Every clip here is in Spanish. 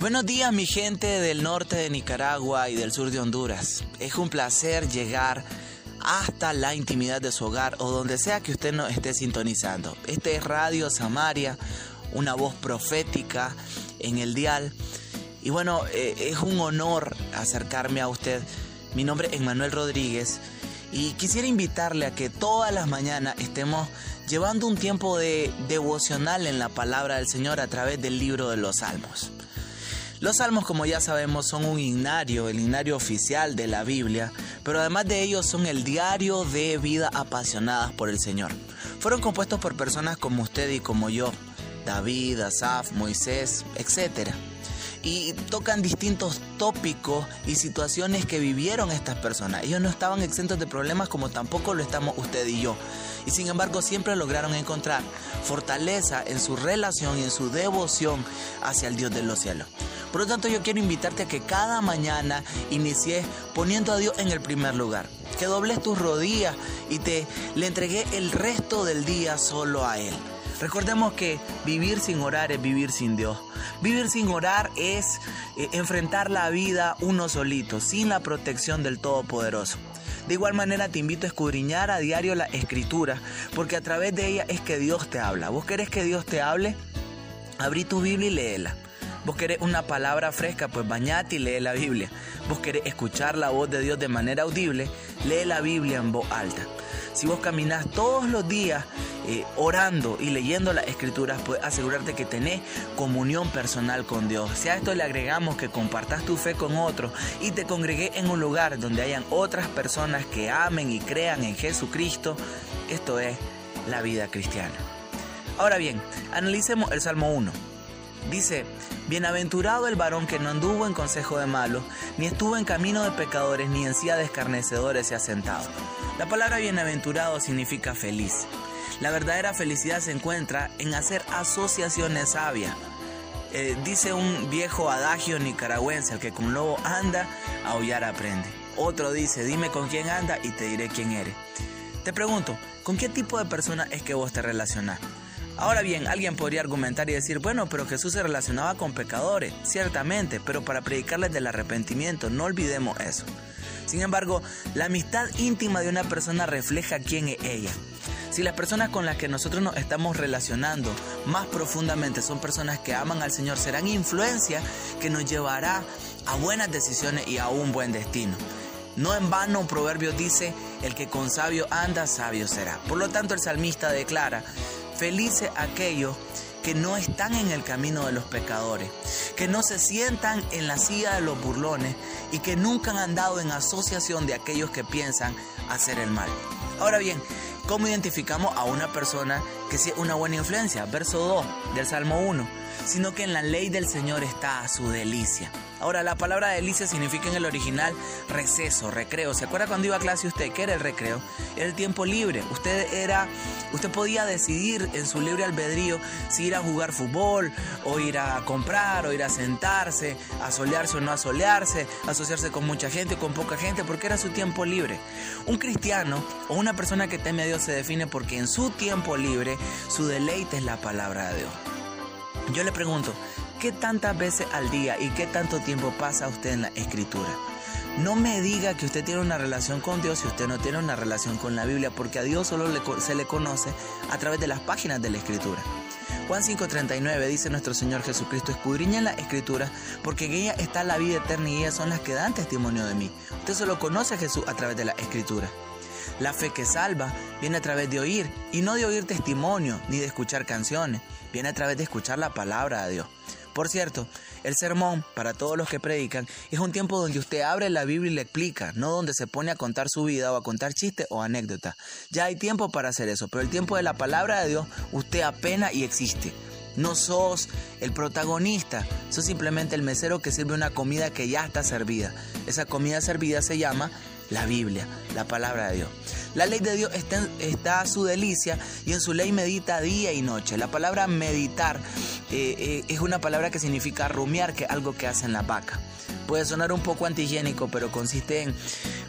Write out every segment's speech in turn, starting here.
Buenos días mi gente del norte de Nicaragua y del sur de Honduras. Es un placer llegar hasta la intimidad de su hogar o donde sea que usted nos esté sintonizando. Este es Radio Samaria, una voz profética en el dial. Y bueno, eh, es un honor acercarme a usted. Mi nombre es Manuel Rodríguez y quisiera invitarle a que todas las mañanas estemos llevando un tiempo de devocional en la palabra del Señor a través del libro de los Salmos. Los salmos, como ya sabemos, son un himnario, el himnario oficial de la Biblia, pero además de ellos son el diario de vida apasionadas por el Señor. Fueron compuestos por personas como usted y como yo, David, Asaf, Moisés, etc. Y tocan distintos tópicos y situaciones que vivieron estas personas. Ellos no estaban exentos de problemas como tampoco lo estamos usted y yo. Y sin embargo siempre lograron encontrar fortaleza en su relación y en su devoción hacia el Dios de los cielos. Por lo tanto, yo quiero invitarte a que cada mañana inicies poniendo a Dios en el primer lugar. Que dobles tus rodillas y te le entregué el resto del día solo a Él. Recordemos que vivir sin orar es vivir sin Dios. Vivir sin orar es eh, enfrentar la vida uno solito, sin la protección del Todopoderoso. De igual manera te invito a escudriñar a diario la escritura, porque a través de ella es que Dios te habla. ¿Vos querés que Dios te hable? Abrí tu Biblia y léela. Vos querés una palabra fresca, pues bañate y lee la Biblia. Vos querés escuchar la voz de Dios de manera audible, lee la Biblia en voz alta. Si vos caminás todos los días eh, orando y leyendo las escrituras, puedes asegurarte que tenés comunión personal con Dios. Si a esto le agregamos que compartas tu fe con otros y te congregué en un lugar donde hayan otras personas que amen y crean en Jesucristo, esto es la vida cristiana. Ahora bien, analicemos el Salmo 1. Dice, Bienaventurado el varón que no anduvo en consejo de malos, ni estuvo en camino de pecadores, ni en silla de escarnecedores se ha sentado. La palabra bienaventurado significa feliz. La verdadera felicidad se encuentra en hacer asociaciones sabias. Eh, dice un viejo adagio nicaragüense, el que con lobo anda, aullar aprende. Otro dice, dime con quién anda y te diré quién eres. Te pregunto, ¿con qué tipo de persona es que vos te relacionás? Ahora bien, alguien podría argumentar y decir, bueno, pero Jesús se relacionaba con pecadores, ciertamente, pero para predicarles del arrepentimiento, no olvidemos eso. Sin embargo, la amistad íntima de una persona refleja quién es ella. Si las personas con las que nosotros nos estamos relacionando más profundamente son personas que aman al Señor, serán influencia que nos llevará a buenas decisiones y a un buen destino. No en vano un proverbio dice, el que con sabio anda, sabio será. Por lo tanto, el salmista declara, Felices aquellos que no están en el camino de los pecadores, que no se sientan en la silla de los burlones y que nunca han andado en asociación de aquellos que piensan hacer el mal. Ahora bien, ¿cómo identificamos a una persona que es una buena influencia? Verso 2 del Salmo 1, sino que en la ley del Señor está su delicia. Ahora, la palabra delicia significa en el original receso, recreo. ¿Se acuerda cuando iba a clase usted? ¿Qué era el recreo? Era el tiempo libre. Usted era, usted podía decidir en su libre albedrío si ir a jugar fútbol, o ir a comprar, o ir a sentarse, a solearse o no a solearse, asociarse con mucha gente o con poca gente, porque era su tiempo libre. Un cristiano o una persona que teme a Dios se define porque en su tiempo libre su deleite es la palabra de Dios. Yo le pregunto, ¿Qué tantas veces al día y qué tanto tiempo pasa usted en la escritura? No me diga que usted tiene una relación con Dios si usted no tiene una relación con la Biblia, porque a Dios solo se le conoce a través de las páginas de la escritura. Juan 5:39 dice nuestro Señor Jesucristo, escudriña la escritura, porque en ella está la vida eterna y ellas son las que dan testimonio de mí. Usted solo conoce a Jesús a través de la escritura. La fe que salva viene a través de oír, y no de oír testimonio ni de escuchar canciones, viene a través de escuchar la palabra de Dios. Por cierto, el sermón, para todos los que predican, es un tiempo donde usted abre la Biblia y le explica, no donde se pone a contar su vida o a contar chistes o anécdotas. Ya hay tiempo para hacer eso, pero el tiempo de la palabra de Dios, usted apenas y existe. No sos el protagonista, sos simplemente el mesero que sirve una comida que ya está servida. Esa comida servida se llama la Biblia, la palabra de Dios. La ley de Dios está, a su delicia y en su ley medita día y noche. La palabra meditar eh, eh, es una palabra que significa rumiar, que es algo que hacen la vaca. Puede sonar un poco antihigiénico, pero consiste en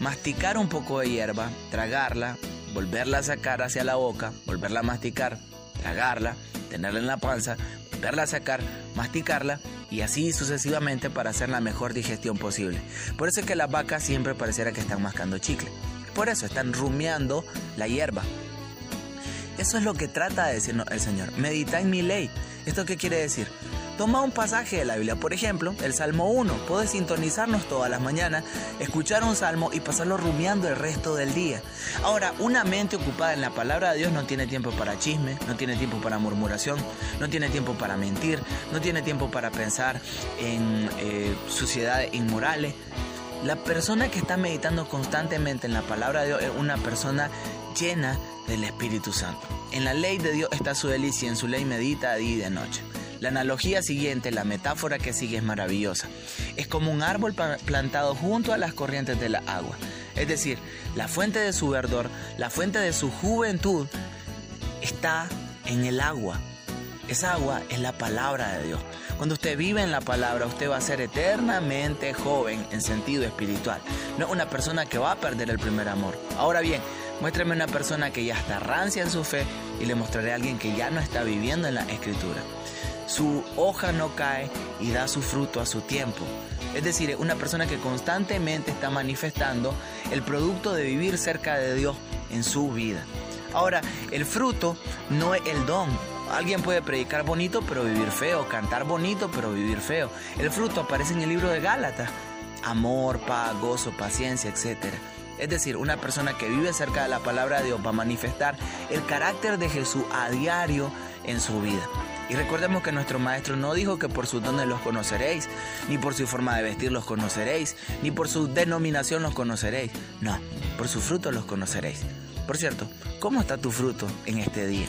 masticar un poco de hierba, tragarla, volverla a sacar hacia la boca, volverla a masticar, tragarla, tenerla en la panza, volverla a sacar, masticarla y así sucesivamente para hacer la mejor digestión posible. Por eso es que las vacas siempre pareciera que están mascando chicle. Por eso están rumiando la hierba. Eso es lo que trata de decirnos el Señor. Medita en mi ley. ¿Esto qué quiere decir? Toma un pasaje de la Biblia, por ejemplo, el Salmo 1. Puedes sintonizarnos todas las mañanas, escuchar un salmo y pasarlo rumiando el resto del día. Ahora, una mente ocupada en la palabra de Dios no tiene tiempo para chisme, no tiene tiempo para murmuración, no tiene tiempo para mentir, no tiene tiempo para pensar en eh, suciedades inmorales. La persona que está meditando constantemente en la palabra de Dios es una persona llena del Espíritu Santo. En la ley de Dios está su delicia, en su ley medita día y de noche. La analogía siguiente, la metáfora que sigue es maravillosa. Es como un árbol plantado junto a las corrientes de la agua. Es decir, la fuente de su verdor, la fuente de su juventud, está en el agua. Esa agua es la palabra de Dios. Cuando usted vive en la palabra, usted va a ser eternamente joven en sentido espiritual. No una persona que va a perder el primer amor. Ahora bien, muéstrame una persona que ya está rancia en su fe y le mostraré a alguien que ya no está viviendo en la escritura su hoja no cae y da su fruto a su tiempo. Es decir, una persona que constantemente está manifestando el producto de vivir cerca de Dios en su vida. Ahora, el fruto no es el don. Alguien puede predicar bonito pero vivir feo, cantar bonito pero vivir feo. El fruto aparece en el libro de Gálatas. Amor, paz, gozo, paciencia, etc. Es decir, una persona que vive cerca de la palabra de Dios va a manifestar el carácter de Jesús a diario en su vida. Y recordemos que nuestro maestro no dijo que por sus dones los conoceréis, ni por su forma de vestir los conoceréis, ni por su denominación los conoceréis. No, por su fruto los conoceréis. Por cierto, ¿cómo está tu fruto en este día?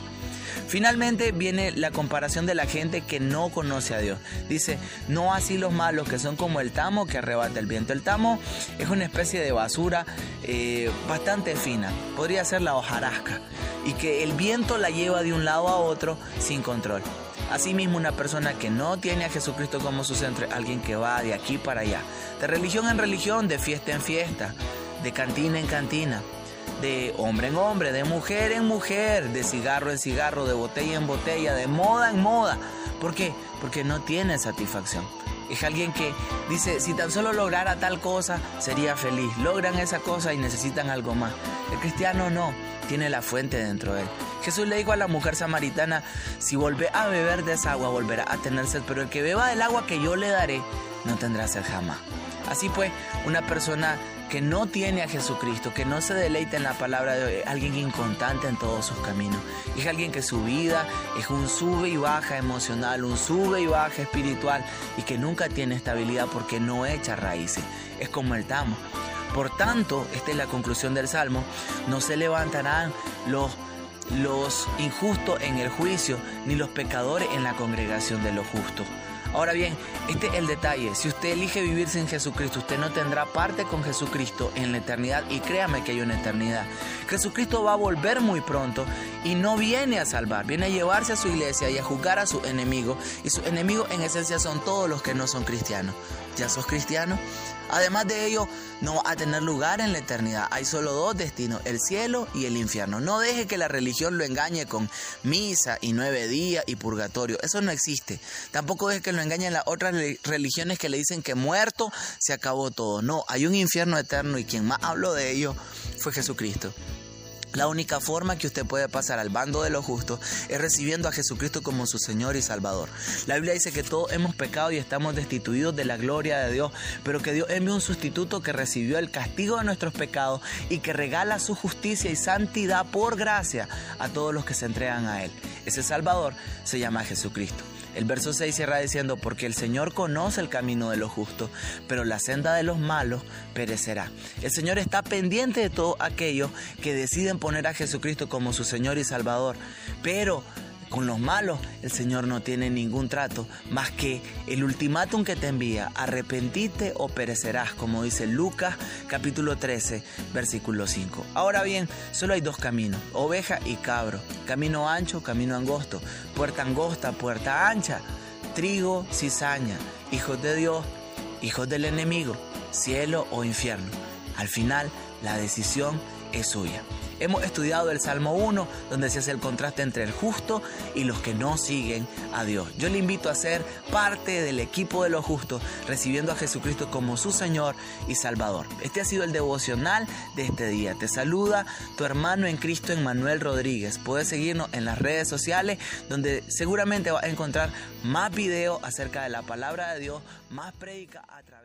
Finalmente viene la comparación de la gente que no conoce a Dios. Dice, no así los malos que son como el tamo que arrebata el viento. El tamo es una especie de basura eh, bastante fina, podría ser la hojarasca, y que el viento la lleva de un lado a otro sin control. Asimismo, una persona que no tiene a Jesucristo como su centro, alguien que va de aquí para allá, de religión en religión, de fiesta en fiesta, de cantina en cantina, de hombre en hombre, de mujer en mujer, de cigarro en cigarro, de botella en botella, de moda en moda. ¿Por qué? Porque no tiene satisfacción. Es alguien que dice, si tan solo lograra tal cosa, sería feliz. Logran esa cosa y necesitan algo más. El cristiano no, tiene la fuente dentro de él. Jesús le dijo a la mujer samaritana, si vuelve a beber de esa agua, volverá a tener sed, pero el que beba del agua que yo le daré, no tendrá sed jamás. Así pues, una persona que no tiene a Jesucristo, que no se deleita en la palabra de alguien inconstante en todos sus caminos. Es alguien que su vida es un sube y baja emocional, un sube y baja espiritual y que nunca tiene estabilidad porque no echa raíces. Es como el tamo. Por tanto, esta es la conclusión del Salmo, no se levantarán los los injustos en el juicio, ni los pecadores en la congregación de los justos. Ahora bien, este es el detalle. Si usted elige vivir sin Jesucristo, usted no tendrá parte con Jesucristo en la eternidad. Y créame que hay una eternidad. Jesucristo va a volver muy pronto y no viene a salvar, viene a llevarse a su iglesia y a juzgar a sus enemigos. Y sus enemigos en esencia son todos los que no son cristianos. ¿Ya sos cristiano? Además de ello, no va a tener lugar en la eternidad. Hay solo dos destinos, el cielo y el infierno. No deje que la religión lo engañe con misa y nueve días y purgatorio. Eso no existe. Tampoco deje que lo engañen las otras religiones que le dicen que muerto se acabó todo. No, hay un infierno eterno y quien más habló de ello fue Jesucristo. La única forma que usted puede pasar al bando de los justos es recibiendo a Jesucristo como su Señor y Salvador. La Biblia dice que todos hemos pecado y estamos destituidos de la gloria de Dios, pero que Dios envió un sustituto que recibió el castigo de nuestros pecados y que regala su justicia y santidad por gracia a todos los que se entregan a Él. Ese Salvador se llama Jesucristo. El verso 6 cierra diciendo, porque el Señor conoce el camino de los justos, pero la senda de los malos perecerá. El Señor está pendiente de todos aquellos que deciden poner a Jesucristo como su Señor y Salvador, pero con los malos el Señor no tiene ningún trato más que el ultimátum que te envía, arrepentite o perecerás, como dice Lucas capítulo 13, versículo 5. Ahora bien, solo hay dos caminos, oveja y cabro, camino ancho, camino angosto, puerta angosta, puerta ancha, trigo, cizaña, hijos de Dios, hijos del enemigo, cielo o infierno. Al final, la decisión es suya. Hemos estudiado el Salmo 1, donde se hace el contraste entre el justo y los que no siguen a Dios. Yo le invito a ser parte del equipo de los justos, recibiendo a Jesucristo como su Señor y Salvador. Este ha sido el devocional de este día. Te saluda tu hermano en Cristo, Emmanuel Rodríguez. Puedes seguirnos en las redes sociales, donde seguramente vas a encontrar más videos acerca de la palabra de Dios, más prédica a través.